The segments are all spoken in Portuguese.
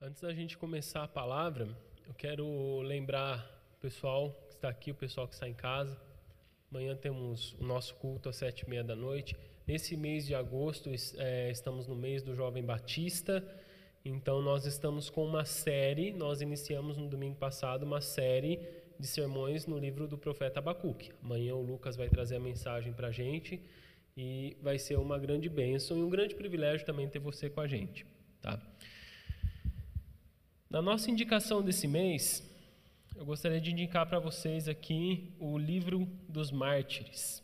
Antes da gente começar a palavra, eu quero lembrar o pessoal que está aqui, o pessoal que está em casa. Amanhã temos o nosso culto às sete e meia da noite. Nesse mês de agosto, é, estamos no mês do Jovem Batista. Então, nós estamos com uma série. Nós iniciamos no domingo passado uma série de sermões no livro do profeta Abacuque. Amanhã o Lucas vai trazer a mensagem para a gente e vai ser uma grande bênção e um grande privilégio também ter você com a gente. Tá? Na nossa indicação desse mês, eu gostaria de indicar para vocês aqui o livro dos mártires.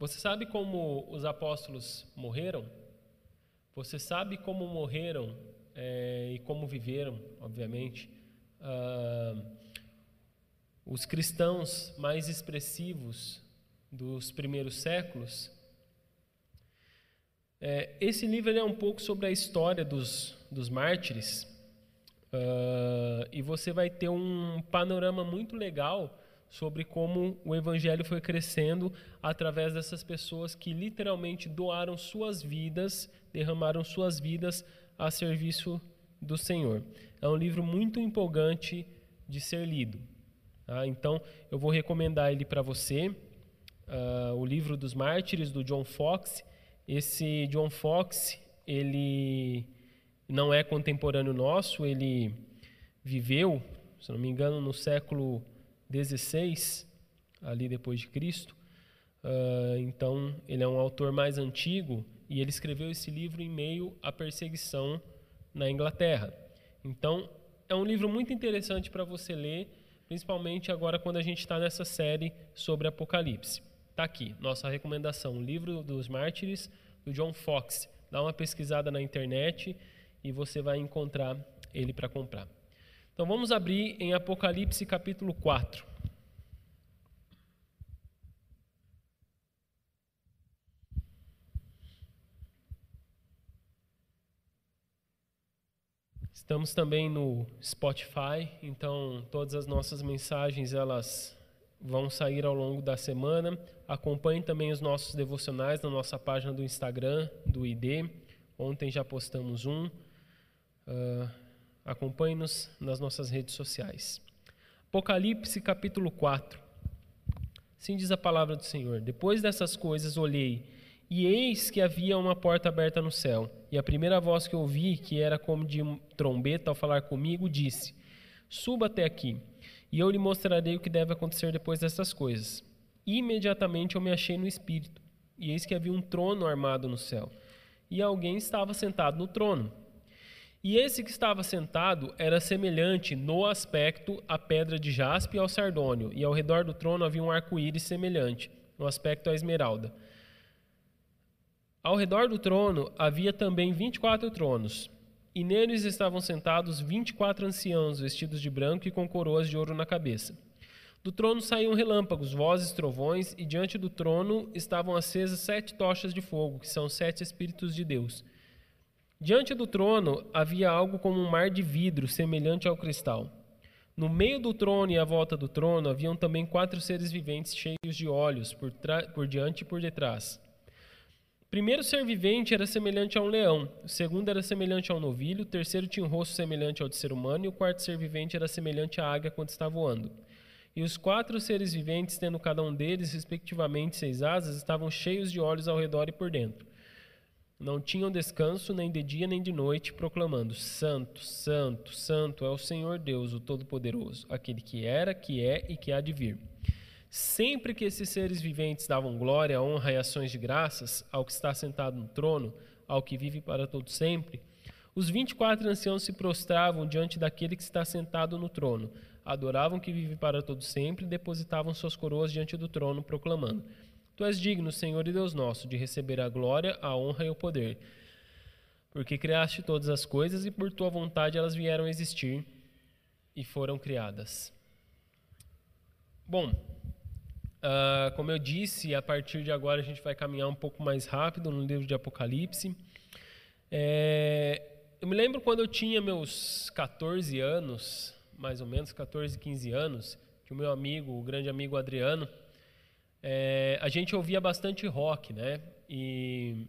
Você sabe como os apóstolos morreram? Você sabe como morreram é, e como viveram, obviamente, ah, os cristãos mais expressivos dos primeiros séculos? É, esse livro é um pouco sobre a história dos, dos mártires Uh, e você vai ter um panorama muito legal sobre como o evangelho foi crescendo através dessas pessoas que literalmente doaram suas vidas, derramaram suas vidas a serviço do Senhor. É um livro muito empolgante de ser lido. Tá? Então, eu vou recomendar ele para você, uh, o livro dos Mártires do John Fox. Esse John Fox, ele não é contemporâneo nosso, ele viveu, se não me engano, no século XVI, ali depois de Cristo. Uh, então, ele é um autor mais antigo e ele escreveu esse livro em meio à perseguição na Inglaterra. Então, é um livro muito interessante para você ler, principalmente agora quando a gente está nessa série sobre Apocalipse. Está aqui, nossa recomendação, o livro dos mártires, do John Fox. Dá uma pesquisada na internet e você vai encontrar ele para comprar. Então vamos abrir em Apocalipse capítulo 4. Estamos também no Spotify, então todas as nossas mensagens elas vão sair ao longo da semana. Acompanhe também os nossos devocionais na nossa página do Instagram, do ID. Ontem já postamos um. Uh, Acompanhe-nos nas nossas redes sociais. Apocalipse capítulo 4. Assim diz a palavra do Senhor: Depois dessas coisas olhei, e eis que havia uma porta aberta no céu. E a primeira voz que ouvi, que era como de trombeta ao falar comigo, disse: Suba até aqui, e eu lhe mostrarei o que deve acontecer depois dessas coisas. Imediatamente eu me achei no espírito, e eis que havia um trono armado no céu, e alguém estava sentado no trono. E esse que estava sentado era semelhante no aspecto à pedra de jaspe e ao sardônio, e ao redor do trono havia um arco-íris semelhante, no aspecto à esmeralda. Ao redor do trono havia também vinte e quatro tronos, e neles estavam sentados vinte e quatro anciãos, vestidos de branco e com coroas de ouro na cabeça. Do trono saíam relâmpagos, vozes, trovões, e diante do trono estavam acesas sete tochas de fogo, que são sete Espíritos de Deus. Diante do trono havia algo como um mar de vidro, semelhante ao cristal. No meio do trono e à volta do trono haviam também quatro seres viventes cheios de olhos, por, por diante e por detrás. O primeiro ser vivente era semelhante a um leão, o segundo era semelhante a um novilho, o terceiro tinha um rosto semelhante ao de ser humano, e o quarto ser vivente era semelhante à águia quando está voando. E os quatro seres viventes, tendo cada um deles, respectivamente, seis asas, estavam cheios de olhos ao redor e por dentro não tinham descanso nem de dia nem de noite, proclamando: Santo, Santo, Santo é o Senhor Deus, o Todo-Poderoso, aquele que era, que é e que há de vir. Sempre que esses seres viventes davam glória, honra e ações de graças ao que está sentado no trono, ao que vive para todo sempre, os vinte e quatro anciãos se prostravam diante daquele que está sentado no trono, adoravam que vive para todo sempre e depositavam suas coroas diante do trono, proclamando: Tu és digno, Senhor e Deus nosso, de receber a glória, a honra e o poder. Porque criaste todas as coisas e por tua vontade elas vieram a existir e foram criadas. Bom, uh, como eu disse, a partir de agora a gente vai caminhar um pouco mais rápido no livro de Apocalipse. É, eu me lembro quando eu tinha meus 14 anos, mais ou menos 14, 15 anos, que o meu amigo, o grande amigo Adriano, é, a gente ouvia bastante rock, né? E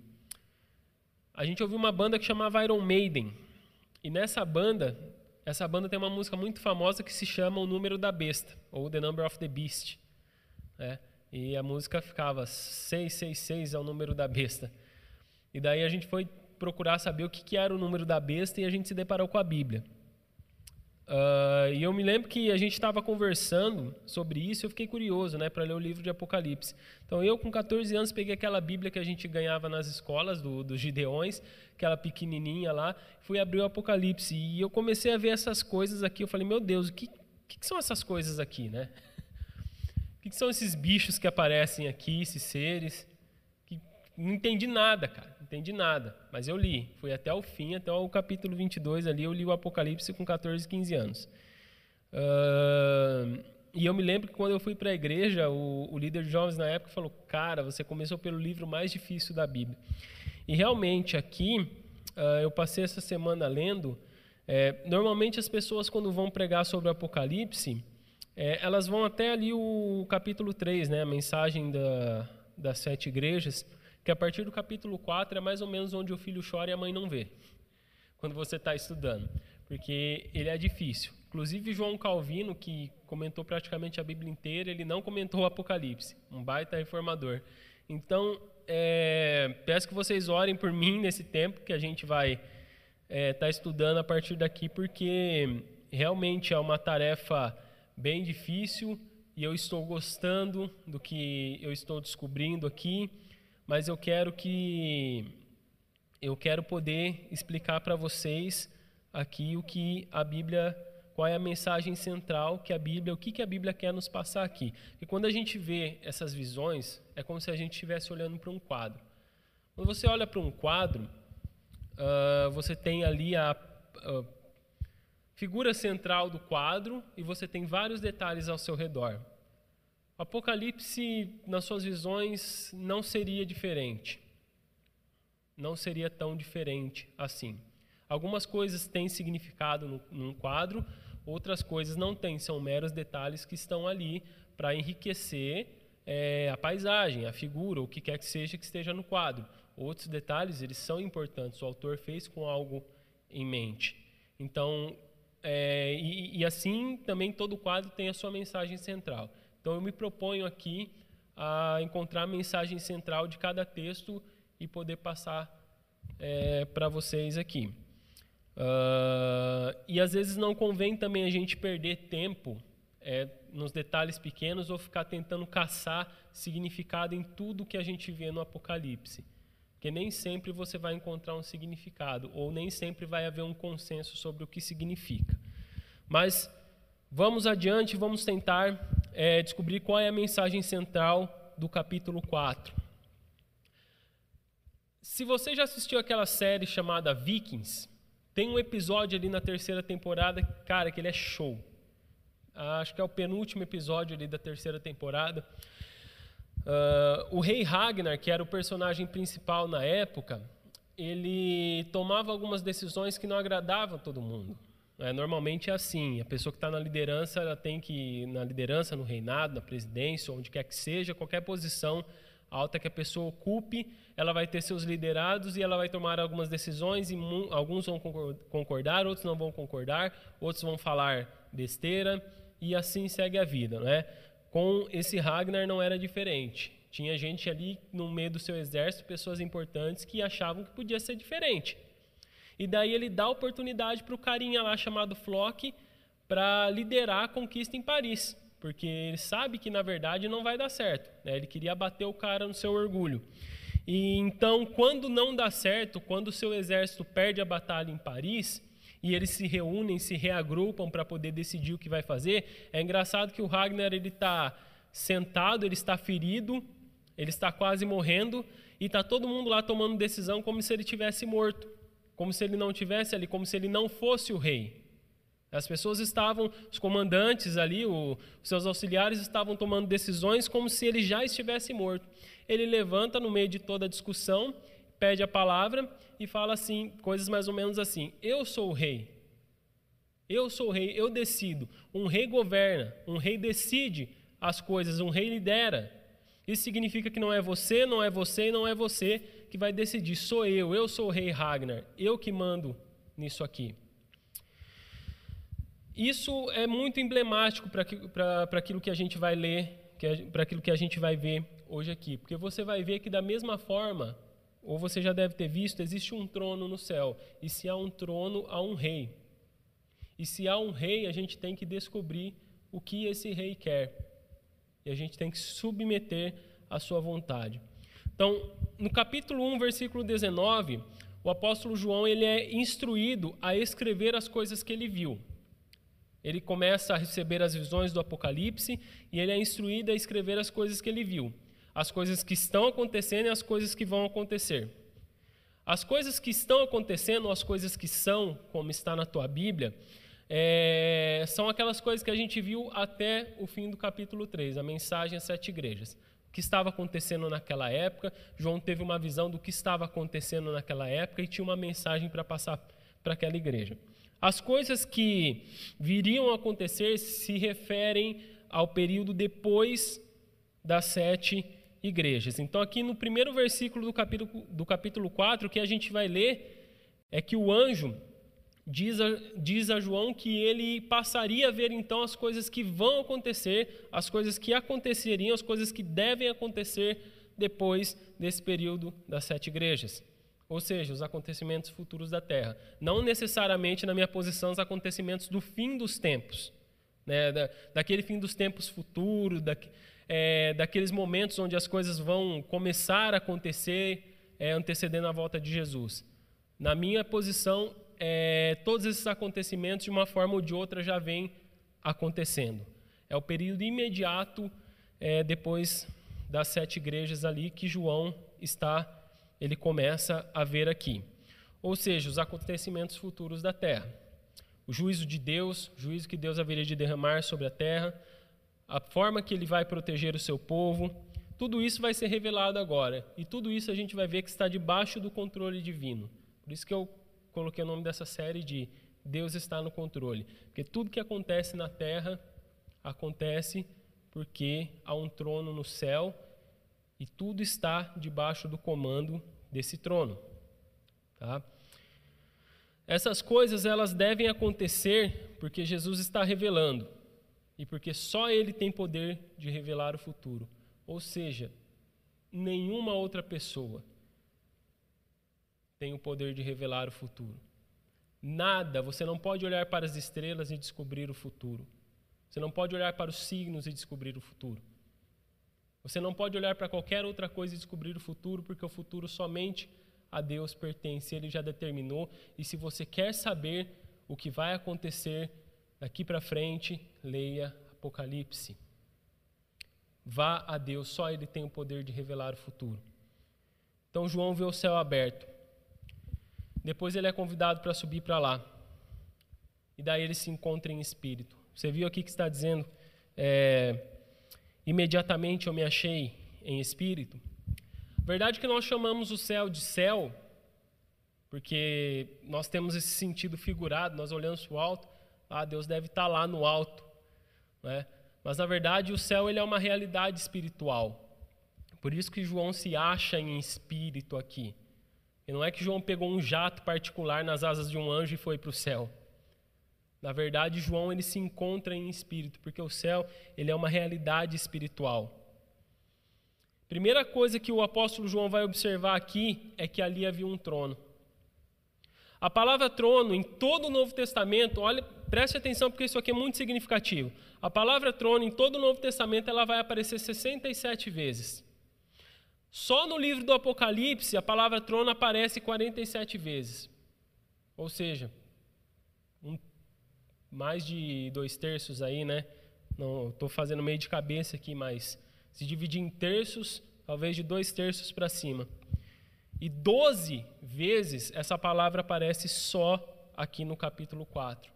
a gente ouvia uma banda que chamava Iron Maiden. E nessa banda, essa banda tem uma música muito famosa que se chama O Número da Besta, ou The Number of the Beast. Né? E a música ficava 666 é o número da besta. E daí a gente foi procurar saber o que, que era o número da besta e a gente se deparou com a Bíblia. Uh, e eu me lembro que a gente estava conversando sobre isso eu fiquei curioso né, para ler o livro de Apocalipse. Então, eu, com 14 anos, peguei aquela Bíblia que a gente ganhava nas escolas, do, dos Gideões, aquela pequenininha lá, fui abrir o Apocalipse. E eu comecei a ver essas coisas aqui. Eu falei, meu Deus, o que, que, que são essas coisas aqui? Né? O que, que são esses bichos que aparecem aqui, esses seres? Que, não entendi nada, cara entendi nada, mas eu li. Fui até o fim, até o capítulo 22 ali, eu li o Apocalipse com 14, 15 anos. Uh, e eu me lembro que quando eu fui para a igreja, o, o, líder de jovens na época falou: Cara, você começou pelo livro mais difícil da Bíblia. E realmente aqui, uh, eu passei essa semana lendo. É, normalmente as pessoas, quando vão pregar sobre o Apocalipse, é, elas vão até ali o capítulo 3, né, a mensagem da, das sete igrejas que a partir do capítulo 4 é mais ou menos onde o filho chora e a mãe não vê, quando você está estudando, porque ele é difícil. Inclusive, João Calvino, que comentou praticamente a Bíblia inteira, ele não comentou o Apocalipse, um baita reformador. Então, é, peço que vocês orem por mim nesse tempo que a gente vai estar é, tá estudando a partir daqui, porque realmente é uma tarefa bem difícil e eu estou gostando do que eu estou descobrindo aqui mas eu quero que eu quero poder explicar para vocês aqui o que a Bíblia, qual é a mensagem central que a Bíblia, o que, que a Bíblia quer nos passar aqui. E quando a gente vê essas visões, é como se a gente estivesse olhando para um quadro. Quando você olha para um quadro, uh, você tem ali a uh, figura central do quadro e você tem vários detalhes ao seu redor. Apocalipse, nas suas visões, não seria diferente. Não seria tão diferente assim. Algumas coisas têm significado no, num quadro, outras coisas não têm, são meros detalhes que estão ali para enriquecer é, a paisagem, a figura, o que quer que seja que esteja no quadro. Outros detalhes, eles são importantes, o autor fez com algo em mente. Então, é, e, e assim também todo quadro tem a sua mensagem central. Então eu me proponho aqui a encontrar a mensagem central de cada texto e poder passar é, para vocês aqui. Uh, e às vezes não convém também a gente perder tempo é, nos detalhes pequenos ou ficar tentando caçar significado em tudo que a gente vê no Apocalipse. Porque nem sempre você vai encontrar um significado, ou nem sempre vai haver um consenso sobre o que significa. Mas vamos adiante, vamos tentar é, descobrir qual é a mensagem central do capítulo 4. Se você já assistiu aquela série chamada Vikings, tem um episódio ali na terceira temporada, cara, que ele é show. Acho que é o penúltimo episódio ali da terceira temporada. Uh, o rei Ragnar, que era o personagem principal na época, ele tomava algumas decisões que não agradavam todo mundo. É, normalmente é assim, a pessoa que está na liderança, ela tem que, na liderança, no reinado, na presidência, onde quer que seja, qualquer posição alta que a pessoa ocupe, ela vai ter seus liderados e ela vai tomar algumas decisões e alguns vão concordar, outros não vão concordar, outros vão falar besteira e assim segue a vida, né? Com esse Ragnar não era diferente. Tinha gente ali no meio do seu exército, pessoas importantes que achavam que podia ser diferente. E daí ele dá oportunidade para o carinha lá chamado Flock para liderar a conquista em Paris, porque ele sabe que na verdade não vai dar certo. Né? Ele queria bater o cara no seu orgulho. E então, quando não dá certo, quando o seu exército perde a batalha em Paris, e eles se reúnem, se reagrupam para poder decidir o que vai fazer. É engraçado que o Ragnar ele está sentado, ele está ferido, ele está quase morrendo e está todo mundo lá tomando decisão como se ele tivesse morto como se ele não tivesse ali, como se ele não fosse o rei. As pessoas estavam, os comandantes ali, o, os seus auxiliares estavam tomando decisões como se ele já estivesse morto. Ele levanta no meio de toda a discussão, pede a palavra e fala assim, coisas mais ou menos assim: Eu sou o rei. Eu sou o rei, eu decido. Um rei governa, um rei decide as coisas, um rei lidera. Isso significa que não é você, não é você e não é você que vai decidir. Sou eu, eu sou o rei Ragnar, eu que mando nisso aqui. Isso é muito emblemático para aquilo que a gente vai ler, para aquilo que a gente vai ver hoje aqui. Porque você vai ver que, da mesma forma, ou você já deve ter visto, existe um trono no céu. E se há um trono, há um rei. E se há um rei, a gente tem que descobrir o que esse rei quer. E a gente tem que submeter à sua vontade. Então, no capítulo 1, versículo 19, o apóstolo João ele é instruído a escrever as coisas que ele viu. Ele começa a receber as visões do Apocalipse e ele é instruído a escrever as coisas que ele viu, as coisas que estão acontecendo e as coisas que vão acontecer. As coisas que estão acontecendo, as coisas que são, como está na tua Bíblia, é, são aquelas coisas que a gente viu até o fim do capítulo 3, a mensagem às sete igrejas o que estava acontecendo naquela época. João teve uma visão do que estava acontecendo naquela época e tinha uma mensagem para passar para aquela igreja. As coisas que viriam a acontecer se referem ao período depois das sete igrejas. Então, aqui no primeiro versículo do capítulo, do capítulo 4, o que a gente vai ler é que o anjo diz a, diz a João que ele passaria a ver então as coisas que vão acontecer, as coisas que aconteceriam, as coisas que devem acontecer depois desse período das sete igrejas. Ou seja, os acontecimentos futuros da terra. Não necessariamente, na minha posição, os acontecimentos do fim dos tempos. Né? Da, daquele fim dos tempos futuros, da, é, daqueles momentos onde as coisas vão começar a acontecer, é, antecedendo a volta de Jesus. Na minha posição, é, todos esses acontecimentos, de uma forma ou de outra, já vêm acontecendo. É o período imediato é, depois das sete igrejas ali que João está, ele começa a ver aqui. Ou seja, os acontecimentos futuros da terra. O juízo de Deus, o juízo que Deus haveria de derramar sobre a terra, a forma que ele vai proteger o seu povo, tudo isso vai ser revelado agora. E tudo isso a gente vai ver que está debaixo do controle divino. Por isso que eu coloquei o nome dessa série de Deus está no controle. Porque tudo que acontece na terra acontece porque há um trono no céu e tudo está debaixo do comando desse trono. Tá? Essas coisas elas devem acontecer porque Jesus está revelando e porque só Ele tem poder de revelar o futuro. Ou seja, nenhuma outra pessoa tem o poder de revelar o futuro. Nada, você não pode olhar para as estrelas e descobrir o futuro. Você não pode olhar para os signos e descobrir o futuro. Você não pode olhar para qualquer outra coisa e descobrir o futuro, porque o futuro somente a Deus pertence, Ele já determinou. E se você quer saber o que vai acontecer daqui para frente, leia Apocalipse. Vá a Deus, só Ele tem o poder de revelar o futuro. Então João vê o céu aberto. Depois ele é convidado para subir para lá. E daí ele se encontra em espírito. Você viu aqui que está dizendo: é, imediatamente eu me achei em espírito. Verdade que nós chamamos o céu de céu, porque nós temos esse sentido figurado, nós olhamos para o alto, ah, Deus deve estar lá no alto. Né? Mas na verdade o céu ele é uma realidade espiritual. Por isso que João se acha em espírito aqui. E não é que João pegou um jato particular nas asas de um anjo e foi para o céu. Na verdade, João ele se encontra em espírito, porque o céu ele é uma realidade espiritual. Primeira coisa que o apóstolo João vai observar aqui é que ali havia um trono. A palavra trono em todo o Novo Testamento, olha, preste atenção porque isso aqui é muito significativo. A palavra trono em todo o Novo Testamento ela vai aparecer 67 vezes. Só no livro do Apocalipse a palavra trono aparece 47 vezes. Ou seja, um, mais de dois terços aí, né? Não estou fazendo meio de cabeça aqui, mas se dividir em terços, talvez de dois terços para cima. E 12 vezes essa palavra aparece só aqui no capítulo 4.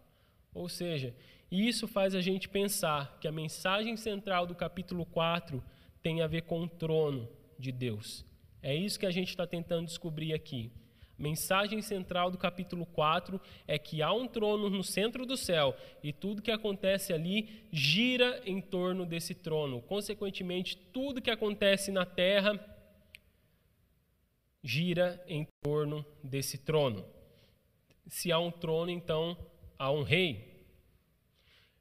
Ou seja, isso faz a gente pensar que a mensagem central do capítulo 4 tem a ver com o trono, de Deus. É isso que a gente está tentando descobrir aqui. Mensagem central do capítulo 4 é que há um trono no centro do céu e tudo que acontece ali gira em torno desse trono. Consequentemente, tudo que acontece na terra gira em torno desse trono. Se há um trono, então há um rei.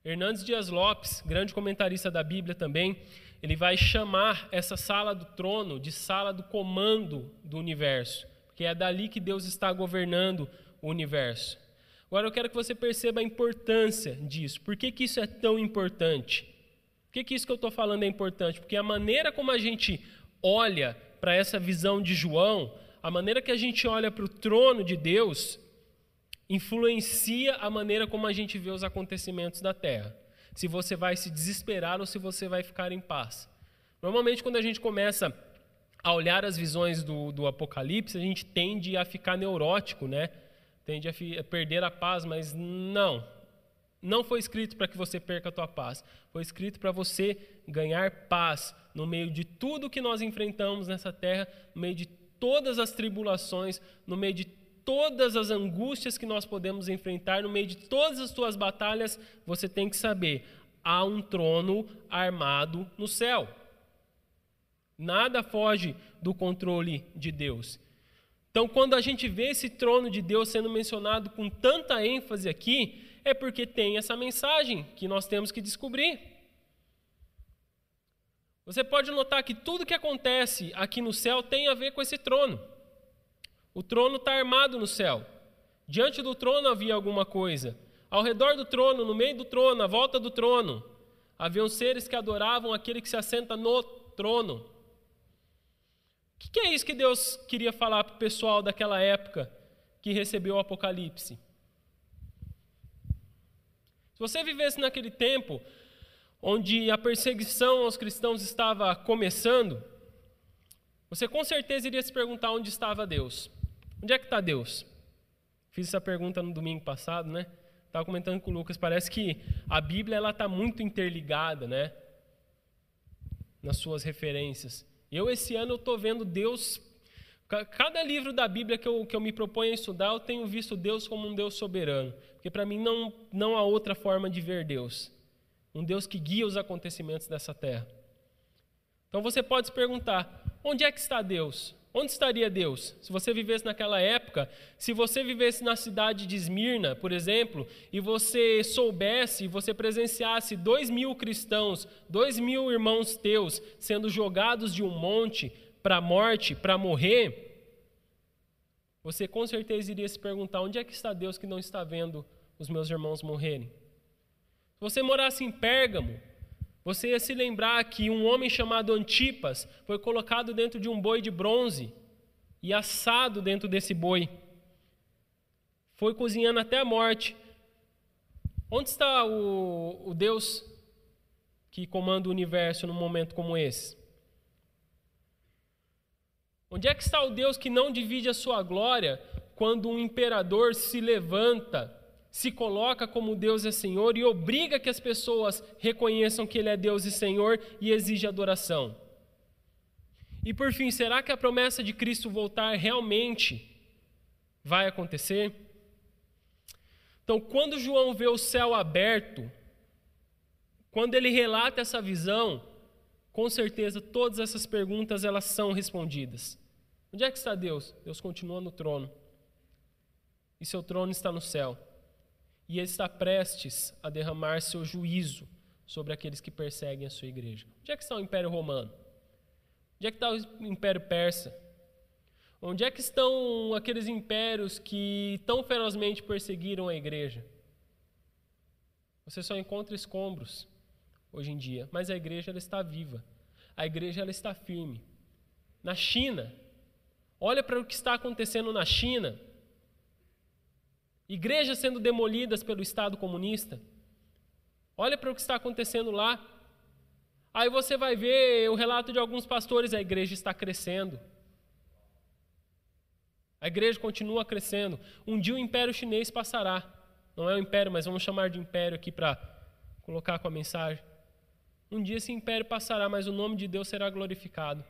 Hernandes Dias Lopes, grande comentarista da Bíblia também, ele vai chamar essa sala do trono de sala do comando do universo, porque é dali que Deus está governando o universo. Agora eu quero que você perceba a importância disso. Por que, que isso é tão importante? Por que, que isso que eu estou falando é importante? Porque a maneira como a gente olha para essa visão de João, a maneira que a gente olha para o trono de Deus, influencia a maneira como a gente vê os acontecimentos da terra. Se você vai se desesperar ou se você vai ficar em paz. Normalmente, quando a gente começa a olhar as visões do, do Apocalipse, a gente tende a ficar neurótico, né? Tende a, fi, a perder a paz, mas não. Não foi escrito para que você perca a tua paz. Foi escrito para você ganhar paz no meio de tudo que nós enfrentamos nessa terra, no meio de todas as tribulações, no meio de todas as angústias que nós podemos enfrentar, no meio de todas as tuas batalhas, você tem que saber: há um trono armado no céu. Nada foge do controle de Deus. Então, quando a gente vê esse trono de Deus sendo mencionado com tanta ênfase aqui, é porque tem essa mensagem que nós temos que descobrir. Você pode notar que tudo que acontece aqui no céu tem a ver com esse trono. O trono está armado no céu. Diante do trono havia alguma coisa. Ao redor do trono, no meio do trono, à volta do trono, haviam seres que adoravam aquele que se assenta no trono. O que, que é isso que Deus queria falar para o pessoal daquela época que recebeu o Apocalipse? Se você vivesse naquele tempo onde a perseguição aos cristãos estava começando, você com certeza iria se perguntar onde estava Deus. Onde é que está Deus? Fiz essa pergunta no domingo passado, né? Estava comentando com o Lucas, parece que a Bíblia ela está muito interligada, né? Nas suas referências. Eu esse ano eu estou vendo Deus. Cada livro da Bíblia que eu, que eu me proponho a estudar, eu tenho visto Deus como um Deus soberano. Porque para mim não, não há outra forma de ver Deus. Um Deus que guia os acontecimentos dessa terra. Então você pode se perguntar: onde é que está Deus? Onde estaria Deus? Se você vivesse naquela época, se você vivesse na cidade de Esmirna, por exemplo, e você soubesse, você presenciasse dois mil cristãos, dois mil irmãos teus sendo jogados de um monte para a morte, para morrer, você com certeza iria se perguntar: onde é que está Deus que não está vendo os meus irmãos morrerem? Se você morasse em Pérgamo, você ia se lembrar que um homem chamado Antipas foi colocado dentro de um boi de bronze e assado dentro desse boi. Foi cozinhando até a morte. Onde está o, o Deus que comanda o universo num momento como esse? Onde é que está o Deus que não divide a sua glória quando um imperador se levanta se coloca como Deus é Senhor e obriga que as pessoas reconheçam que Ele é Deus e Senhor e exige adoração. E por fim, será que a promessa de Cristo voltar realmente vai acontecer? Então, quando João vê o céu aberto, quando ele relata essa visão, com certeza todas essas perguntas elas são respondidas. Onde é que está Deus? Deus continua no trono. E seu trono está no céu e está prestes a derramar seu juízo sobre aqueles que perseguem a sua igreja. Onde é que está o Império Romano? Onde é que está o Império Persa? Onde é que estão aqueles impérios que tão ferozmente perseguiram a igreja? Você só encontra escombros hoje em dia, mas a igreja ela está viva. A igreja ela está firme. Na China, olha para o que está acontecendo na China igrejas sendo demolidas pelo Estado comunista. Olha para o que está acontecendo lá. Aí você vai ver o relato de alguns pastores: a igreja está crescendo. A igreja continua crescendo. Um dia o império chinês passará. Não é o império, mas vamos chamar de império aqui para colocar com a mensagem. Um dia esse império passará, mas o nome de Deus será glorificado.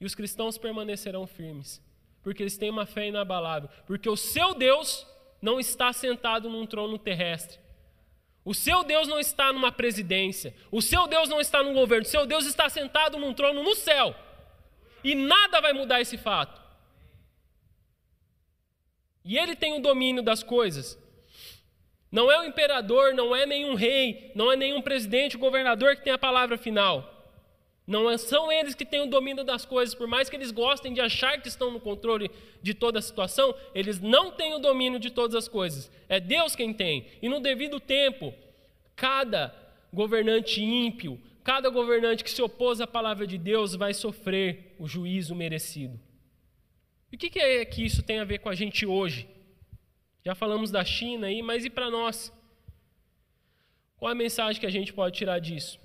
E os cristãos permanecerão firmes, porque eles têm uma fé inabalável, porque o seu Deus não está sentado num trono terrestre. O seu Deus não está numa presidência. O seu Deus não está num governo. O seu Deus está sentado num trono no céu. E nada vai mudar esse fato. E ele tem o domínio das coisas. Não é o imperador, não é nenhum rei, não é nenhum presidente, governador que tem a palavra final. Não é, são eles que têm o domínio das coisas, por mais que eles gostem de achar que estão no controle de toda a situação, eles não têm o domínio de todas as coisas. É Deus quem tem. E no devido tempo, cada governante ímpio, cada governante que se opôs à palavra de Deus vai sofrer o juízo merecido. E o que é que isso tem a ver com a gente hoje? Já falamos da China aí, mas e para nós? Qual a mensagem que a gente pode tirar disso?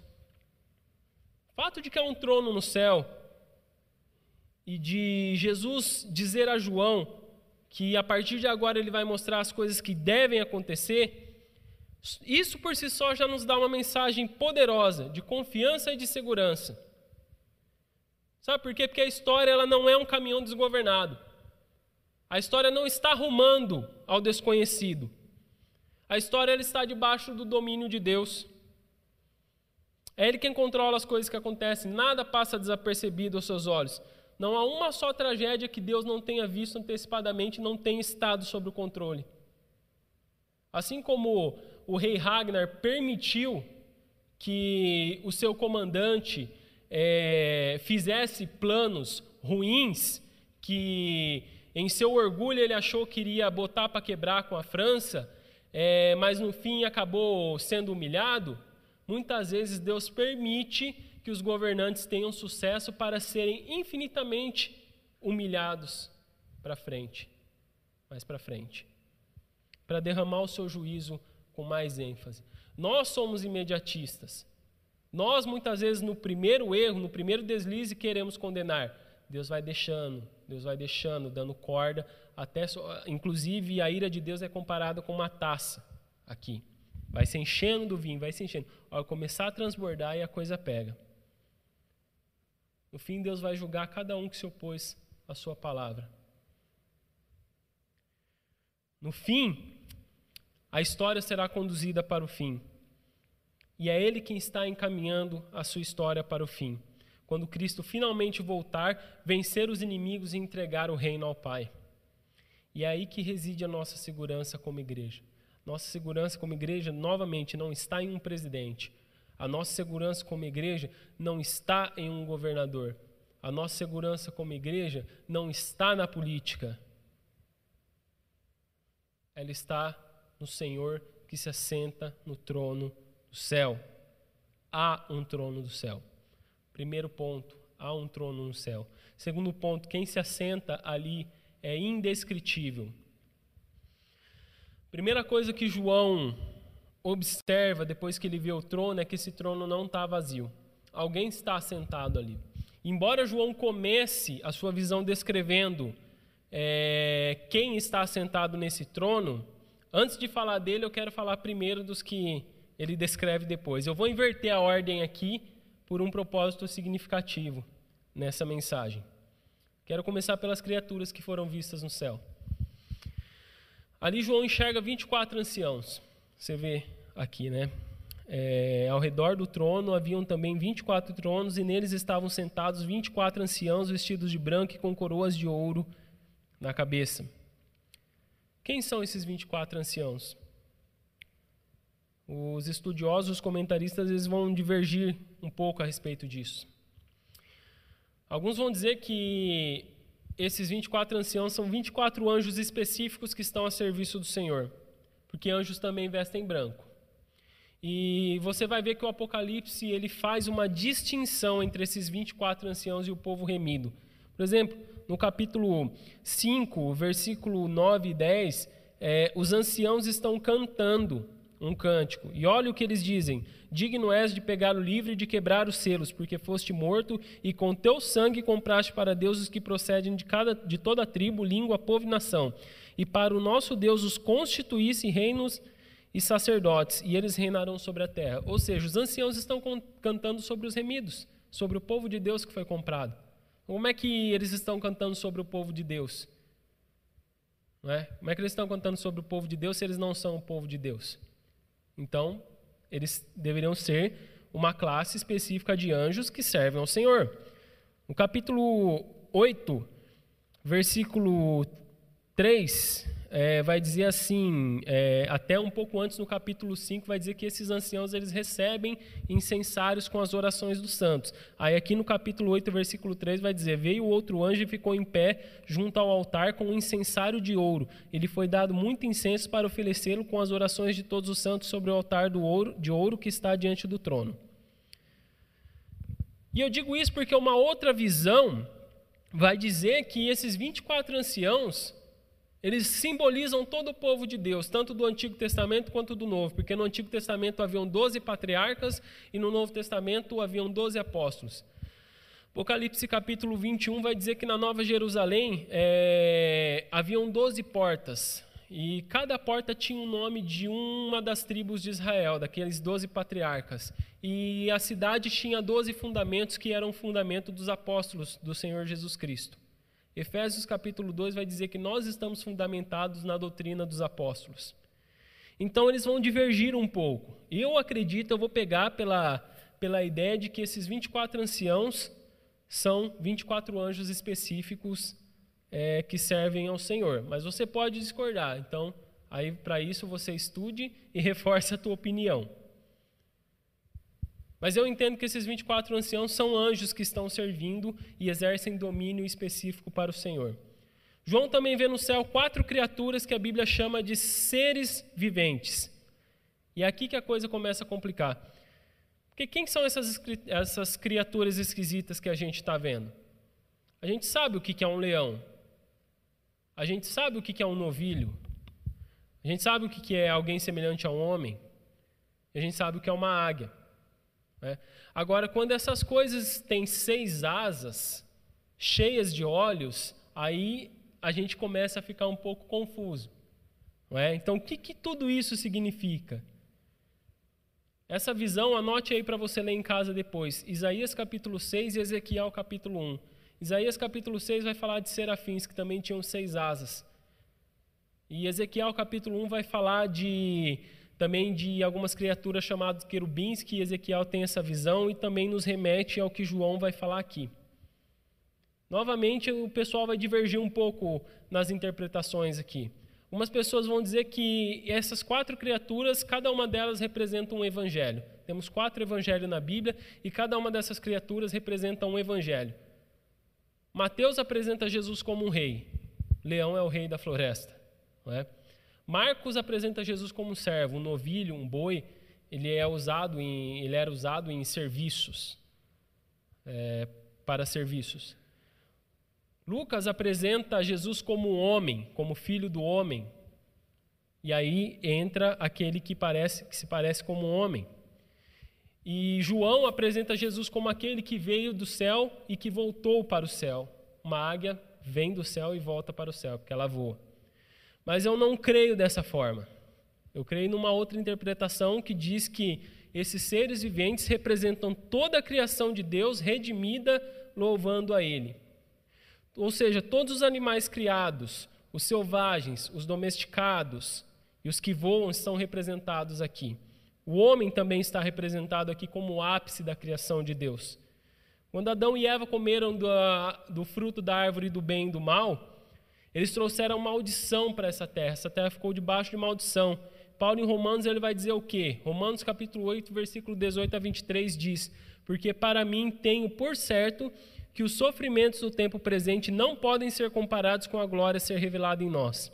Fato de que há um trono no céu e de Jesus dizer a João que a partir de agora ele vai mostrar as coisas que devem acontecer, isso por si só já nos dá uma mensagem poderosa de confiança e de segurança. Sabe por quê? Porque a história ela não é um caminhão desgovernado. A história não está rumando ao desconhecido. A história ela está debaixo do domínio de Deus. É Ele quem controla as coisas que acontecem, nada passa desapercebido aos seus olhos. Não há uma só tragédia que Deus não tenha visto antecipadamente não tenha estado sob o controle. Assim como o rei Ragnar permitiu que o seu comandante é, fizesse planos ruins, que em seu orgulho ele achou que iria botar para quebrar com a França, é, mas no fim acabou sendo humilhado. Muitas vezes Deus permite que os governantes tenham sucesso para serem infinitamente humilhados para frente, mais para frente, para derramar o seu juízo com mais ênfase. Nós somos imediatistas. Nós muitas vezes no primeiro erro, no primeiro deslize queremos condenar. Deus vai deixando, Deus vai deixando, dando corda, até inclusive a ira de Deus é comparada com uma taça aqui. Vai se enchendo do vinho, vai se enchendo. Ao começar a transbordar e a coisa pega. No fim, Deus vai julgar cada um que se opôs à sua palavra. No fim, a história será conduzida para o fim. E é Ele quem está encaminhando a sua história para o fim. Quando Cristo finalmente voltar, vencer os inimigos e entregar o reino ao Pai. E é aí que reside a nossa segurança como igreja. Nossa segurança como igreja, novamente, não está em um presidente. A nossa segurança como igreja não está em um governador. A nossa segurança como igreja não está na política. Ela está no Senhor que se assenta no trono do céu. Há um trono do céu. Primeiro ponto, há um trono no céu. Segundo ponto, quem se assenta ali é indescritível. Primeira coisa que João observa depois que ele vê o trono é que esse trono não está vazio. Alguém está sentado ali. Embora João comece a sua visão descrevendo é, quem está sentado nesse trono, antes de falar dele, eu quero falar primeiro dos que ele descreve depois. Eu vou inverter a ordem aqui por um propósito significativo nessa mensagem. Quero começar pelas criaturas que foram vistas no céu. Ali João enxerga 24 anciãos. Você vê aqui, né? É, ao redor do trono haviam também 24 tronos, e neles estavam sentados 24 anciãos vestidos de branco e com coroas de ouro na cabeça. Quem são esses 24 anciãos? Os estudiosos, os comentaristas, eles vão divergir um pouco a respeito disso. Alguns vão dizer que esses 24 anciãos são 24 anjos específicos que estão a serviço do Senhor, porque anjos também vestem branco. E você vai ver que o Apocalipse ele faz uma distinção entre esses 24 anciãos e o povo remido. Por exemplo, no capítulo 5, versículo 9 e 10, é, os anciãos estão cantando um cântico. E olha o que eles dizem: Digno és de pegar o livro e de quebrar os selos, porque foste morto e com teu sangue compraste para Deus os que procedem de, cada, de toda tribo, língua, povo e nação. E para o nosso Deus os constituísse reinos e sacerdotes, e eles reinarão sobre a terra. Ou seja, os anciãos estão cantando sobre os remidos, sobre o povo de Deus que foi comprado. Como é que eles estão cantando sobre o povo de Deus? Não é? Como é que eles estão cantando sobre o povo de Deus se eles não são o povo de Deus? Então, eles deveriam ser uma classe específica de anjos que servem ao Senhor. No capítulo 8, versículo 3, é, vai dizer assim, é, até um pouco antes no capítulo 5, vai dizer que esses anciãos eles recebem incensários com as orações dos santos. Aí aqui no capítulo 8, versículo 3, vai dizer: Veio outro anjo e ficou em pé junto ao altar com um incensário de ouro. Ele foi dado muito incenso para oferecê-lo com as orações de todos os santos sobre o altar do ouro, de ouro que está diante do trono. E eu digo isso porque uma outra visão vai dizer que esses 24 anciãos, eles simbolizam todo o povo de Deus, tanto do Antigo Testamento quanto do Novo, porque no Antigo Testamento haviam 12 patriarcas e no Novo Testamento haviam 12 apóstolos. Apocalipse capítulo 21 vai dizer que na Nova Jerusalém é, haviam 12 portas, e cada porta tinha o nome de uma das tribos de Israel, daqueles doze patriarcas. E a cidade tinha doze fundamentos que eram o fundamento dos apóstolos do Senhor Jesus Cristo. Efésios capítulo 2 vai dizer que nós estamos fundamentados na doutrina dos apóstolos. Então eles vão divergir um pouco. Eu acredito, eu vou pegar pela, pela ideia de que esses 24 anciãos são 24 anjos específicos é, que servem ao Senhor. Mas você pode discordar. Então, aí para isso você estude e reforce a tua opinião. Mas eu entendo que esses 24 anciãos são anjos que estão servindo e exercem domínio específico para o Senhor. João também vê no céu quatro criaturas que a Bíblia chama de seres viventes. E é aqui que a coisa começa a complicar. Porque quem são essas, essas criaturas esquisitas que a gente está vendo? A gente sabe o que é um leão, a gente sabe o que é um novilho. A gente sabe o que é alguém semelhante a um homem. A gente sabe o que é uma águia. Né? Agora, quando essas coisas têm seis asas, cheias de olhos, aí a gente começa a ficar um pouco confuso. É? Então, o que, que tudo isso significa? Essa visão, anote aí para você ler em casa depois. Isaías capítulo 6 e Ezequiel capítulo 1. Isaías capítulo 6 vai falar de serafins, que também tinham seis asas. E Ezequiel capítulo 1 vai falar de também de algumas criaturas chamadas querubins, que Ezequiel tem essa visão e também nos remete ao que João vai falar aqui. Novamente, o pessoal vai divergir um pouco nas interpretações aqui. Umas pessoas vão dizer que essas quatro criaturas, cada uma delas representa um evangelho. Temos quatro evangelhos na Bíblia e cada uma dessas criaturas representa um evangelho. Mateus apresenta Jesus como um rei. Leão é o rei da floresta. É? Marcos apresenta Jesus como um servo, um novilho, um boi. Ele, é usado em, ele era usado em serviços, é, para serviços. Lucas apresenta Jesus como um homem, como filho do homem. E aí entra aquele que, parece, que se parece como um homem. E João apresenta Jesus como aquele que veio do céu e que voltou para o céu. Uma águia vem do céu e volta para o céu, porque ela voa. Mas eu não creio dessa forma. Eu creio numa outra interpretação que diz que esses seres viventes representam toda a criação de Deus redimida, louvando a Ele. Ou seja, todos os animais criados, os selvagens, os domesticados e os que voam estão representados aqui. O homem também está representado aqui como o ápice da criação de Deus. Quando Adão e Eva comeram do, do fruto da árvore do bem e do mal, eles trouxeram maldição para essa terra. Essa terra ficou debaixo de maldição. Paulo em Romanos ele vai dizer o quê? Romanos capítulo 8, versículo 18 a 23 diz: "Porque para mim tenho por certo que os sofrimentos do tempo presente não podem ser comparados com a glória a ser revelada em nós."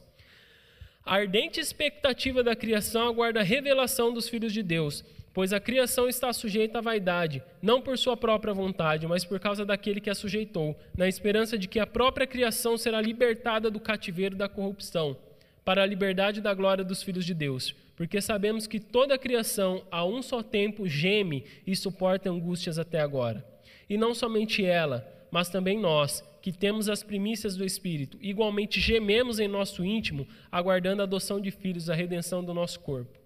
A ardente expectativa da criação aguarda a revelação dos filhos de Deus, pois a criação está sujeita à vaidade, não por sua própria vontade, mas por causa daquele que a sujeitou, na esperança de que a própria criação será libertada do cativeiro da corrupção, para a liberdade da glória dos filhos de Deus. Porque sabemos que toda a criação, a um só tempo, geme e suporta angústias até agora. E não somente ela, mas também nós, que temos as primícias do Espírito, igualmente gememos em nosso íntimo, aguardando a adoção de filhos, a redenção do nosso corpo.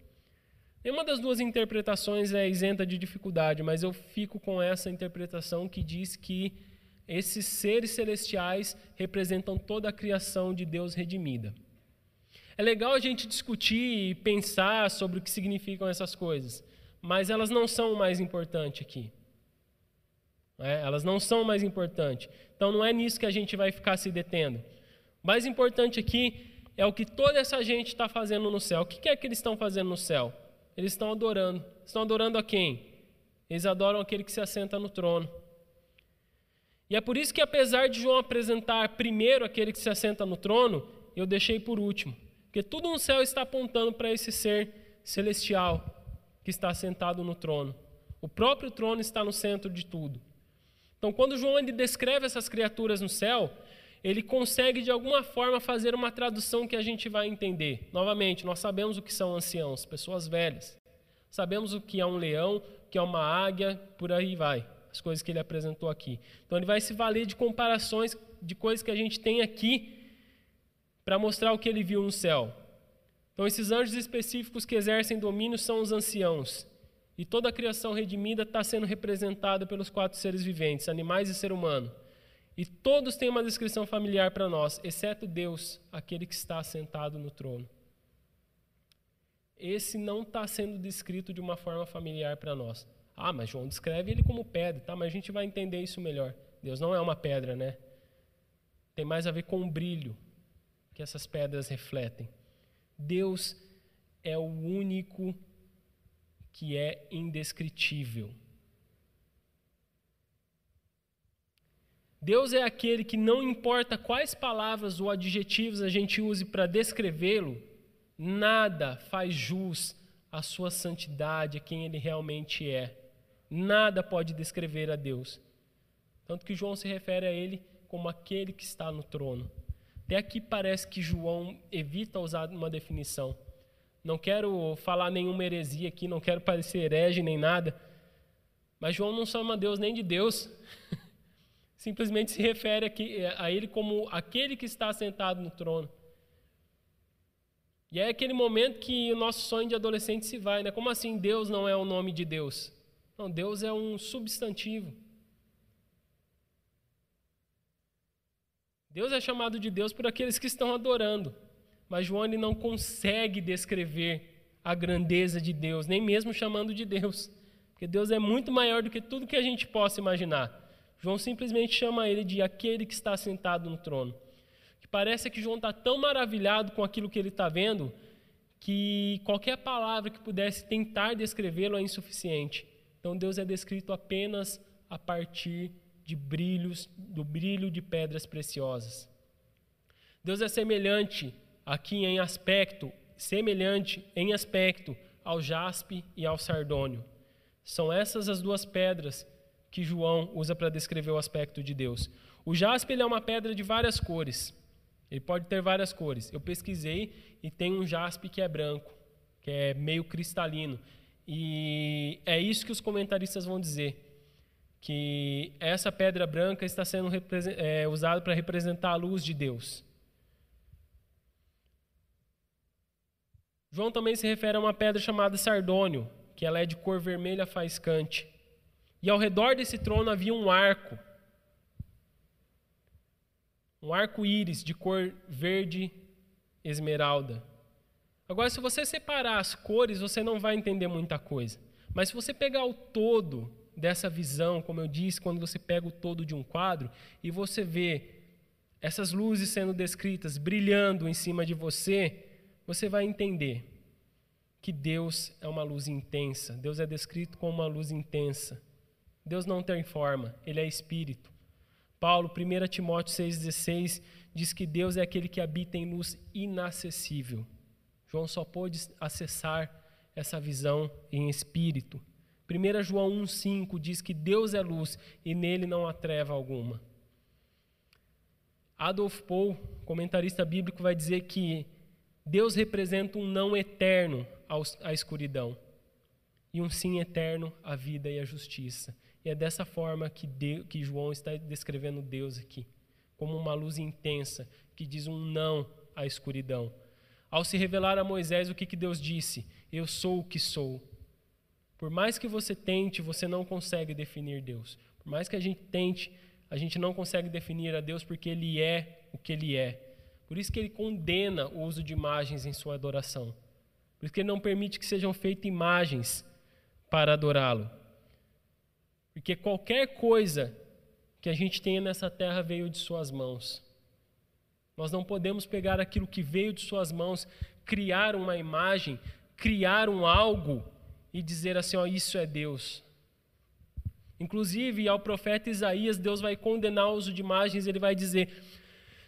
Nenhuma das duas interpretações é isenta de dificuldade, mas eu fico com essa interpretação que diz que esses seres celestiais representam toda a criação de Deus redimida. É legal a gente discutir e pensar sobre o que significam essas coisas, mas elas não são o mais importante aqui. É, elas não são o mais importante. Então não é nisso que a gente vai ficar se detendo. O mais importante aqui é o que toda essa gente está fazendo no céu. O que é que eles estão fazendo no céu? Eles estão adorando. Estão adorando a quem? Eles adoram aquele que se assenta no trono. E é por isso que, apesar de João apresentar primeiro aquele que se assenta no trono, eu deixei por último. Porque tudo no céu está apontando para esse ser celestial que está sentado no trono. O próprio trono está no centro de tudo. Então, quando João ele descreve essas criaturas no céu, ele consegue de alguma forma fazer uma tradução que a gente vai entender. Novamente, nós sabemos o que são anciãos, pessoas velhas. Sabemos o que é um leão, o que é uma águia, por aí vai. As coisas que ele apresentou aqui. Então ele vai se valer de comparações de coisas que a gente tem aqui para mostrar o que ele viu no céu. Então esses anjos específicos que exercem domínio são os anciãos. E toda a criação redimida está sendo representada pelos quatro seres viventes, animais e ser humano. E todos têm uma descrição familiar para nós, exceto Deus, aquele que está sentado no trono. Esse não está sendo descrito de uma forma familiar para nós. Ah, mas João descreve ele como pedra, tá? Mas a gente vai entender isso melhor. Deus não é uma pedra, né? Tem mais a ver com o brilho que essas pedras refletem. Deus é o único que é indescritível. Deus é aquele que não importa quais palavras ou adjetivos a gente use para descrevê-lo, nada faz jus à sua santidade, a quem ele realmente é. Nada pode descrever a Deus. Tanto que João se refere a ele como aquele que está no trono. Até aqui parece que João evita usar uma definição. Não quero falar nenhuma heresia aqui, não quero parecer herege nem nada. Mas João não chama Deus nem de Deus. simplesmente se refere é, a ele como aquele que está sentado no trono. E é aquele momento que o nosso sonho de adolescente se vai, né? Como assim Deus não é o nome de Deus? Não, Deus é um substantivo. Deus é chamado de Deus por aqueles que estão adorando. Mas João ele não consegue descrever a grandeza de Deus, nem mesmo chamando de Deus. Porque Deus é muito maior do que tudo que a gente possa imaginar. João simplesmente chama ele de aquele que está sentado no trono. Que parece que João está tão maravilhado com aquilo que ele está vendo que qualquer palavra que pudesse tentar descrevê-lo é insuficiente. Então Deus é descrito apenas a partir de brilhos, do brilho de pedras preciosas. Deus é semelhante aqui em aspecto, semelhante em aspecto ao jaspe e ao sardônio. São essas as duas pedras que João usa para descrever o aspecto de Deus. O jaspe é uma pedra de várias cores. Ele pode ter várias cores. Eu pesquisei e tem um jaspe que é branco, que é meio cristalino. E é isso que os comentaristas vão dizer, que essa pedra branca está sendo é, usada para representar a luz de Deus. João também se refere a uma pedra chamada sardônio, que ela é de cor vermelha faiscante. E ao redor desse trono havia um arco. Um arco-íris de cor verde esmeralda. Agora, se você separar as cores, você não vai entender muita coisa. Mas se você pegar o todo dessa visão, como eu disse, quando você pega o todo de um quadro e você vê essas luzes sendo descritas, brilhando em cima de você, você vai entender que Deus é uma luz intensa. Deus é descrito como uma luz intensa. Deus não tem forma, ele é espírito. Paulo, 1 Timóteo 6,16, diz que Deus é aquele que habita em luz inacessível. João só pôde acessar essa visão em espírito. 1 João 1,5 diz que Deus é luz e nele não há treva alguma. Adolf Paul, comentarista bíblico, vai dizer que Deus representa um não eterno à escuridão e um sim eterno à vida e à justiça. E é dessa forma que, Deus, que João está descrevendo Deus aqui, como uma luz intensa que diz um não à escuridão. Ao se revelar a Moisés, o que, que Deus disse? Eu sou o que sou. Por mais que você tente, você não consegue definir Deus. Por mais que a gente tente, a gente não consegue definir a Deus porque Ele é o que Ele é. Por isso que Ele condena o uso de imagens em sua adoração. Por isso que Ele não permite que sejam feitas imagens para adorá-lo. Porque qualquer coisa que a gente tenha nessa terra veio de Suas mãos. Nós não podemos pegar aquilo que veio de Suas mãos, criar uma imagem, criar um algo e dizer assim: ó, isso é Deus. Inclusive, ao profeta Isaías, Deus vai condenar o uso de imagens, ele vai dizer: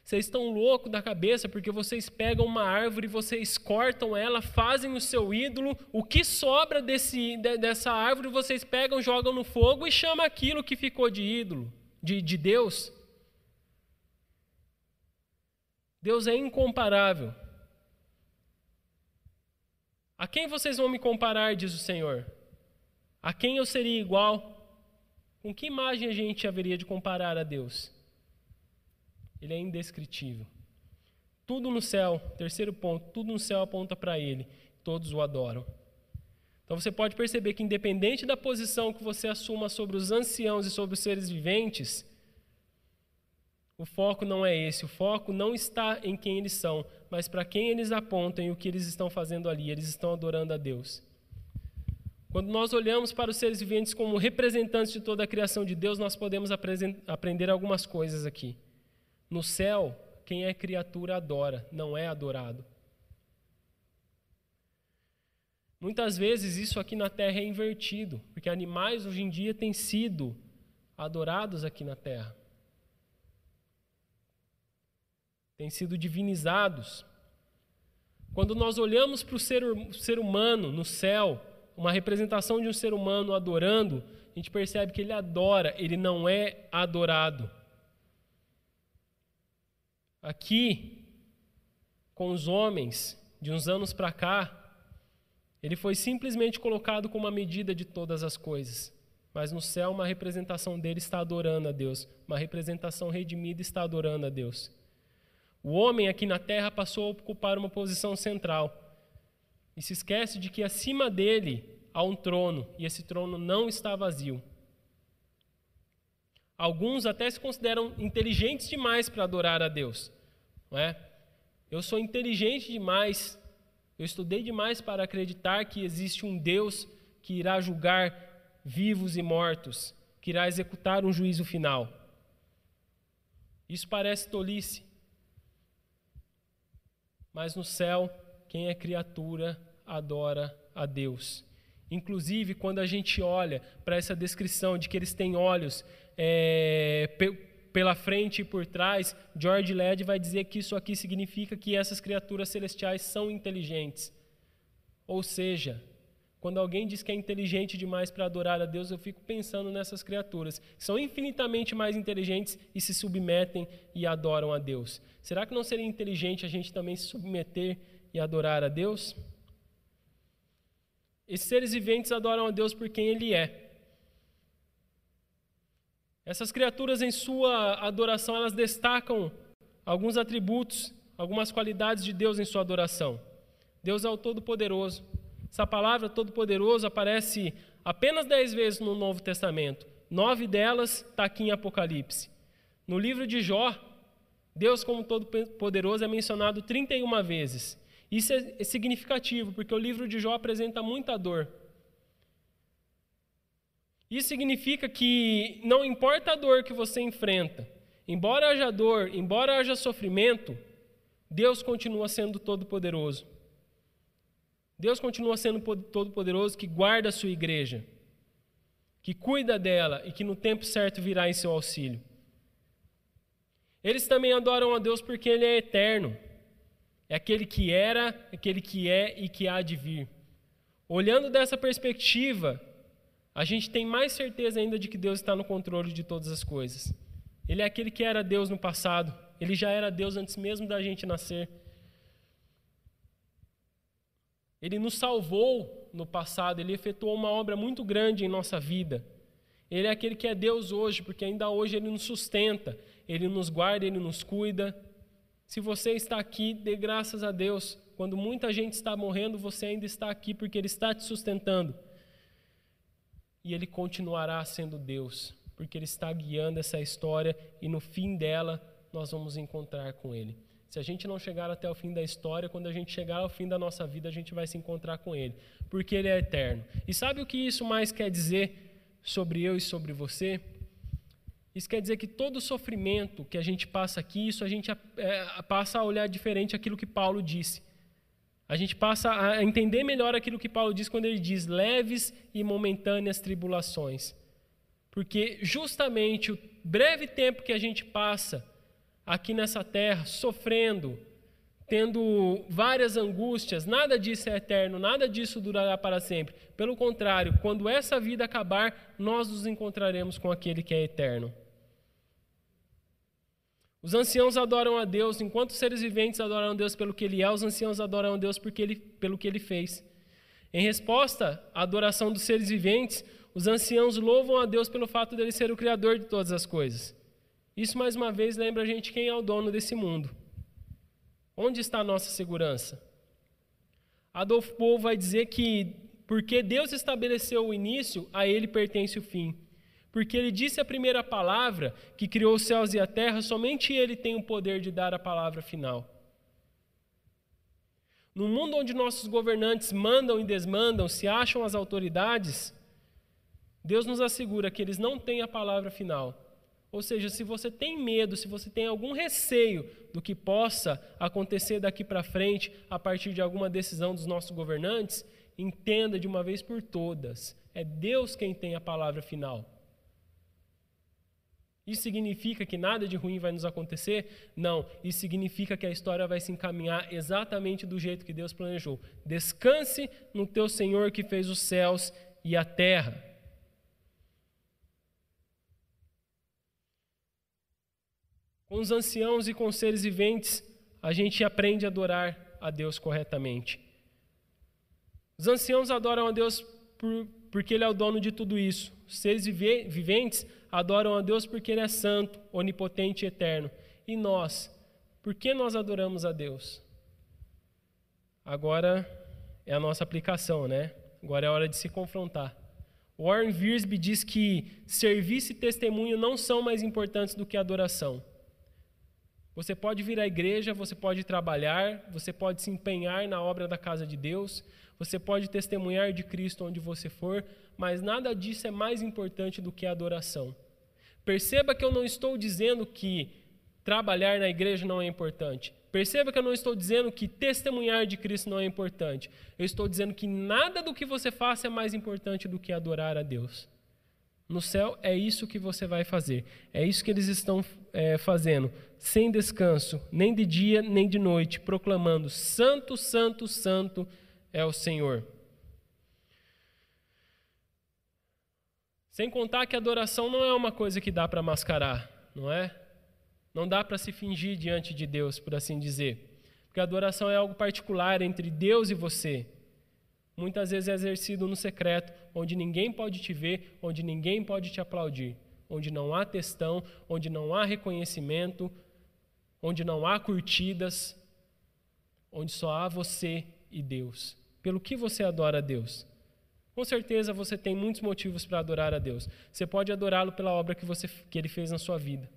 vocês estão loucos da cabeça porque vocês pegam uma árvore, vocês cortam ela, fazem o seu ídolo, o que sobra desse, dessa árvore vocês pegam, jogam no fogo e chamam aquilo que ficou de ídolo, de, de Deus. Deus é incomparável. A quem vocês vão me comparar, diz o Senhor? A quem eu seria igual? Com que imagem a gente haveria de comparar a Deus? Ele é indescritível. Tudo no céu, terceiro ponto, tudo no céu aponta para Ele. Todos o adoram. Então você pode perceber que, independente da posição que você assuma sobre os anciãos e sobre os seres viventes, o foco não é esse. O foco não está em quem eles são, mas para quem eles apontam e o que eles estão fazendo ali. Eles estão adorando a Deus. Quando nós olhamos para os seres viventes como representantes de toda a criação de Deus, nós podemos aprender algumas coisas aqui. No céu, quem é criatura adora, não é adorado. Muitas vezes isso aqui na terra é invertido, porque animais hoje em dia têm sido adorados aqui na terra. Têm sido divinizados. Quando nós olhamos para o ser, ser humano no céu, uma representação de um ser humano adorando, a gente percebe que ele adora, ele não é adorado. Aqui, com os homens, de uns anos para cá, ele foi simplesmente colocado como uma medida de todas as coisas. Mas no céu, uma representação dele está adorando a Deus. Uma representação redimida está adorando a Deus. O homem aqui na terra passou a ocupar uma posição central. E se esquece de que acima dele há um trono, e esse trono não está vazio. Alguns até se consideram inteligentes demais para adorar a Deus. Não é? Eu sou inteligente demais, eu estudei demais para acreditar que existe um Deus que irá julgar vivos e mortos, que irá executar um juízo final. Isso parece tolice. Mas no céu, quem é criatura adora a Deus. Inclusive, quando a gente olha para essa descrição de que eles têm olhos é, pela frente e por trás, George Led vai dizer que isso aqui significa que essas criaturas celestiais são inteligentes. Ou seja, quando alguém diz que é inteligente demais para adorar a Deus, eu fico pensando nessas criaturas. São infinitamente mais inteligentes e se submetem e adoram a Deus. Será que não seria inteligente a gente também se submeter e adorar a Deus? Esses seres viventes adoram a Deus por quem Ele é. Essas criaturas, em sua adoração, elas destacam alguns atributos, algumas qualidades de Deus em sua adoração. Deus é o Todo-Poderoso. Essa palavra Todo-Poderoso aparece apenas dez vezes no Novo Testamento. Nove delas está aqui em Apocalipse. No livro de Jó, Deus como Todo-Poderoso é mencionado 31 vezes. Isso é significativo, porque o livro de Jó apresenta muita dor. Isso significa que não importa a dor que você enfrenta, embora haja dor, embora haja sofrimento, Deus continua sendo todo-poderoso. Deus continua sendo todo-poderoso que guarda a sua igreja, que cuida dela e que no tempo certo virá em seu auxílio. Eles também adoram a Deus porque Ele é eterno. É aquele que era, aquele que é e que há de vir. Olhando dessa perspectiva, a gente tem mais certeza ainda de que Deus está no controle de todas as coisas. Ele é aquele que era Deus no passado, ele já era Deus antes mesmo da gente nascer. Ele nos salvou no passado, ele efetuou uma obra muito grande em nossa vida. Ele é aquele que é Deus hoje, porque ainda hoje ele nos sustenta, ele nos guarda, ele nos cuida. Se você está aqui, dê graças a Deus. Quando muita gente está morrendo, você ainda está aqui porque ele está te sustentando e ele continuará sendo Deus, porque ele está guiando essa história e no fim dela nós vamos encontrar com ele. Se a gente não chegar até o fim da história, quando a gente chegar ao fim da nossa vida, a gente vai se encontrar com ele, porque ele é eterno. E sabe o que isso mais quer dizer sobre eu e sobre você? Isso quer dizer que todo sofrimento que a gente passa aqui, isso a gente é, passa a olhar diferente aquilo que Paulo disse. A gente passa a entender melhor aquilo que Paulo diz quando ele diz leves e momentâneas tribulações. Porque justamente o breve tempo que a gente passa aqui nessa terra, sofrendo, tendo várias angústias, nada disso é eterno, nada disso durará para sempre. Pelo contrário, quando essa vida acabar, nós nos encontraremos com aquele que é eterno. Os anciãos adoram a Deus, enquanto os seres viventes adoram a Deus pelo que Ele é, os anciãos adoram a Deus porque ele, pelo que Ele fez. Em resposta à adoração dos seres viventes, os anciãos louvam a Deus pelo fato dele ser o Criador de todas as coisas. Isso, mais uma vez, lembra a gente quem é o dono desse mundo. Onde está a nossa segurança? Adolf Paul vai dizer que porque Deus estabeleceu o início, a ele pertence o fim. Porque ele disse a primeira palavra, que criou os céus e a terra, somente ele tem o poder de dar a palavra final. No mundo onde nossos governantes mandam e desmandam, se acham as autoridades, Deus nos assegura que eles não têm a palavra final. Ou seja, se você tem medo, se você tem algum receio do que possa acontecer daqui para frente a partir de alguma decisão dos nossos governantes, entenda de uma vez por todas: é Deus quem tem a palavra final. Isso significa que nada de ruim vai nos acontecer? Não. Isso significa que a história vai se encaminhar exatamente do jeito que Deus planejou. Descanse no teu Senhor que fez os céus e a terra. Com os anciãos e com os seres viventes, a gente aprende a adorar a Deus corretamente. Os anciãos adoram a Deus por, porque Ele é o dono de tudo isso. Os seres viventes adoram a Deus porque Ele é santo, onipotente e eterno. E nós, por que nós adoramos a Deus? Agora é a nossa aplicação, né? Agora é a hora de se confrontar. Warren Wiersbe diz que serviço e testemunho não são mais importantes do que adoração. Você pode vir à igreja, você pode trabalhar, você pode se empenhar na obra da casa de Deus, você pode testemunhar de Cristo onde você for, mas nada disso é mais importante do que a adoração. Perceba que eu não estou dizendo que trabalhar na igreja não é importante. Perceba que eu não estou dizendo que testemunhar de Cristo não é importante. Eu estou dizendo que nada do que você faça é mais importante do que adorar a Deus. No céu é isso que você vai fazer. É isso que eles estão é, fazendo, sem descanso, nem de dia nem de noite, proclamando: Santo, Santo, Santo é o Senhor. Sem contar que a adoração não é uma coisa que dá para mascarar, não é? Não dá para se fingir diante de Deus, por assim dizer. Porque a adoração é algo particular entre Deus e você muitas vezes é exercido no secreto, onde ninguém pode te ver, onde ninguém pode te aplaudir, onde não há testão, onde não há reconhecimento, onde não há curtidas, onde só há você e Deus. Pelo que você adora a Deus? Com certeza você tem muitos motivos para adorar a Deus. Você pode adorá-lo pela obra que, você, que ele fez na sua vida.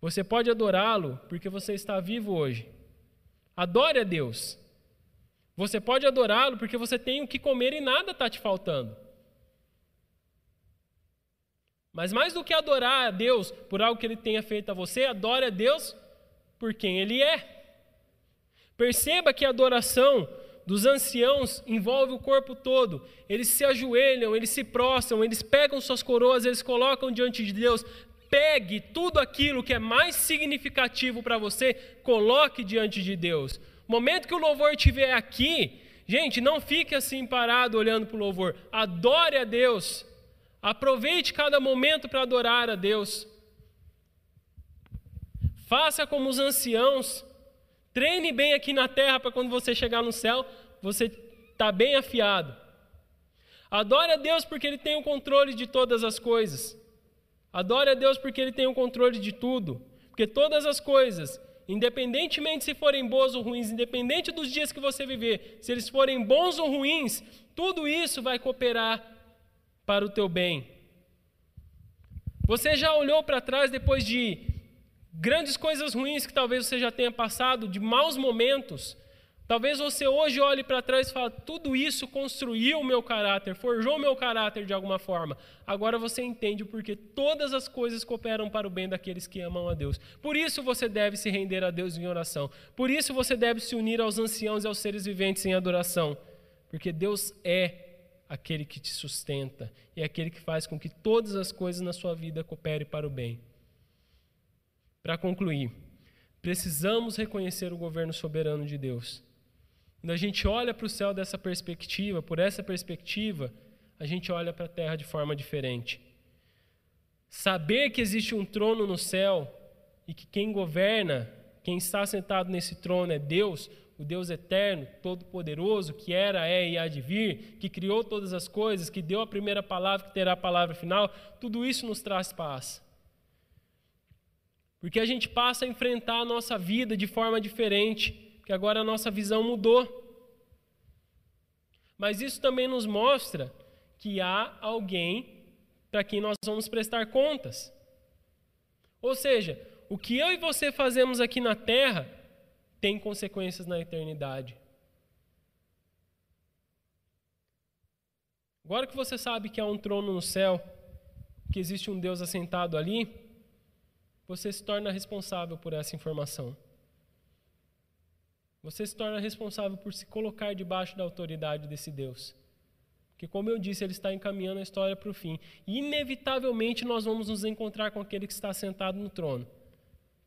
Você pode adorá-lo porque você está vivo hoje. Adore a Deus. Você pode adorá-lo porque você tem o que comer e nada está te faltando. Mas mais do que adorar a Deus por algo que Ele tenha feito a você, adore a Deus por quem Ele é. Perceba que a adoração dos anciãos envolve o corpo todo. Eles se ajoelham, eles se prostram, eles pegam suas coroas, eles colocam diante de Deus. Pegue tudo aquilo que é mais significativo para você, coloque diante de Deus momento que o louvor estiver aqui, gente, não fique assim parado olhando para o louvor. Adore a Deus. Aproveite cada momento para adorar a Deus. Faça como os anciãos. Treine bem aqui na terra para quando você chegar no céu, você está bem afiado. Adore a Deus porque Ele tem o controle de todas as coisas. Adore a Deus porque Ele tem o controle de tudo. Porque todas as coisas independentemente se forem boas ou ruins, independente dos dias que você viver, se eles forem bons ou ruins, tudo isso vai cooperar para o teu bem. Você já olhou para trás depois de grandes coisas ruins que talvez você já tenha passado, de maus momentos? Talvez você hoje olhe para trás e fale: tudo isso construiu o meu caráter, forjou o meu caráter de alguma forma. Agora você entende porque todas as coisas cooperam para o bem daqueles que amam a Deus. Por isso você deve se render a Deus em oração. Por isso você deve se unir aos anciãos e aos seres viventes em adoração. Porque Deus é aquele que te sustenta e é aquele que faz com que todas as coisas na sua vida cooperem para o bem. Para concluir, precisamos reconhecer o governo soberano de Deus. Quando a gente olha para o céu dessa perspectiva, por essa perspectiva, a gente olha para a terra de forma diferente. Saber que existe um trono no céu e que quem governa, quem está sentado nesse trono é Deus, o Deus eterno, todo-poderoso, que era, é e há de vir, que criou todas as coisas, que deu a primeira palavra, que terá a palavra final, tudo isso nos traz paz. Porque a gente passa a enfrentar a nossa vida de forma diferente que agora a nossa visão mudou. Mas isso também nos mostra que há alguém para quem nós vamos prestar contas. Ou seja, o que eu e você fazemos aqui na terra tem consequências na eternidade. Agora que você sabe que há um trono no céu, que existe um Deus assentado ali, você se torna responsável por essa informação. Você se torna responsável por se colocar debaixo da autoridade desse Deus. Porque, como eu disse, ele está encaminhando a história para o fim. E, inevitavelmente, nós vamos nos encontrar com aquele que está sentado no trono.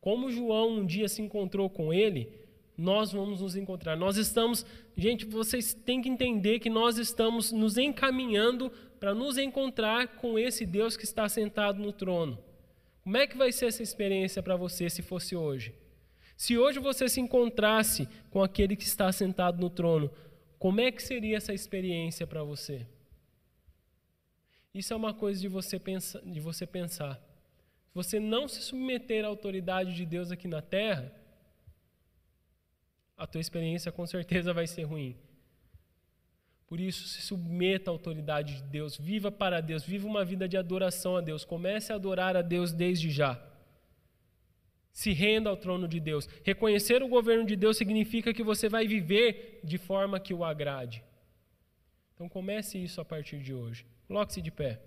Como João um dia se encontrou com ele, nós vamos nos encontrar. Nós estamos, gente, vocês têm que entender que nós estamos nos encaminhando para nos encontrar com esse Deus que está sentado no trono. Como é que vai ser essa experiência para você se fosse hoje? Se hoje você se encontrasse com aquele que está sentado no trono, como é que seria essa experiência para você? Isso é uma coisa de você, pensa, de você pensar. Se você não se submeter à autoridade de Deus aqui na terra, a tua experiência com certeza vai ser ruim. Por isso, se submeta à autoridade de Deus, viva para Deus, viva uma vida de adoração a Deus, comece a adorar a Deus desde já se renda ao trono de Deus. Reconhecer o governo de Deus significa que você vai viver de forma que o agrade. Então comece isso a partir de hoje. Coloque-se de pé.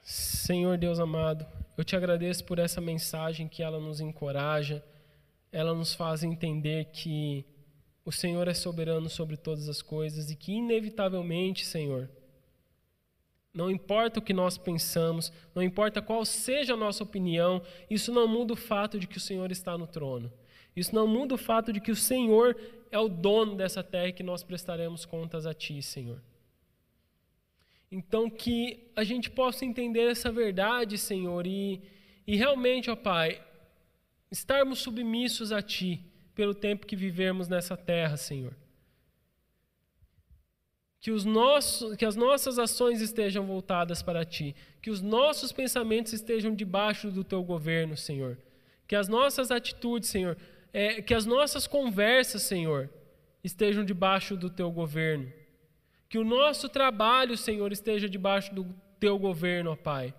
Senhor Deus amado, eu te agradeço por essa mensagem que ela nos encoraja, ela nos faz entender que o Senhor é soberano sobre todas as coisas e que, inevitavelmente, Senhor, não importa o que nós pensamos, não importa qual seja a nossa opinião, isso não muda o fato de que o Senhor está no trono. Isso não muda o fato de que o Senhor é o dono dessa terra e que nós prestaremos contas a Ti, Senhor. Então, que a gente possa entender essa verdade, Senhor, e, e realmente, ó Pai, estarmos submissos a Ti pelo tempo que vivermos nessa terra, Senhor. Que, os nossos, que as nossas ações estejam voltadas para Ti, que os nossos pensamentos estejam debaixo do Teu governo, Senhor, que as nossas atitudes, Senhor, é, que as nossas conversas, Senhor, estejam debaixo do Teu governo, que o nosso trabalho, Senhor, esteja debaixo do Teu governo, ó Pai.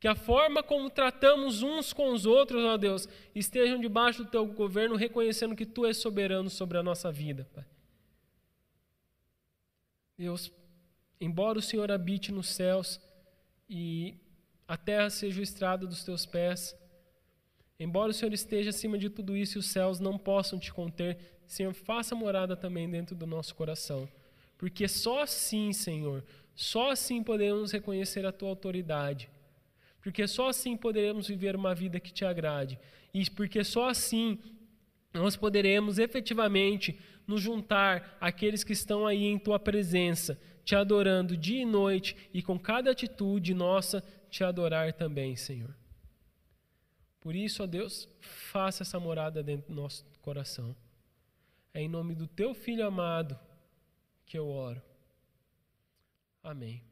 Que a forma como tratamos uns com os outros, ó Deus, estejam debaixo do Teu governo, reconhecendo que Tu és soberano sobre a nossa vida, Pai. Deus, embora o Senhor habite nos céus e a terra seja o estrado dos teus pés, embora o Senhor esteja acima de tudo isso e os céus não possam te conter, Senhor, faça morada também dentro do nosso coração. Porque só assim, Senhor, só assim podemos reconhecer a tua autoridade. Porque só assim poderemos viver uma vida que te agrade. E porque só assim nós poderemos efetivamente nos juntar àqueles que estão aí em tua presença, te adorando dia e noite e com cada atitude nossa te adorar também, Senhor. Por isso, ó Deus, faça essa morada dentro do nosso coração. É em nome do teu filho amado que eu oro. Amém.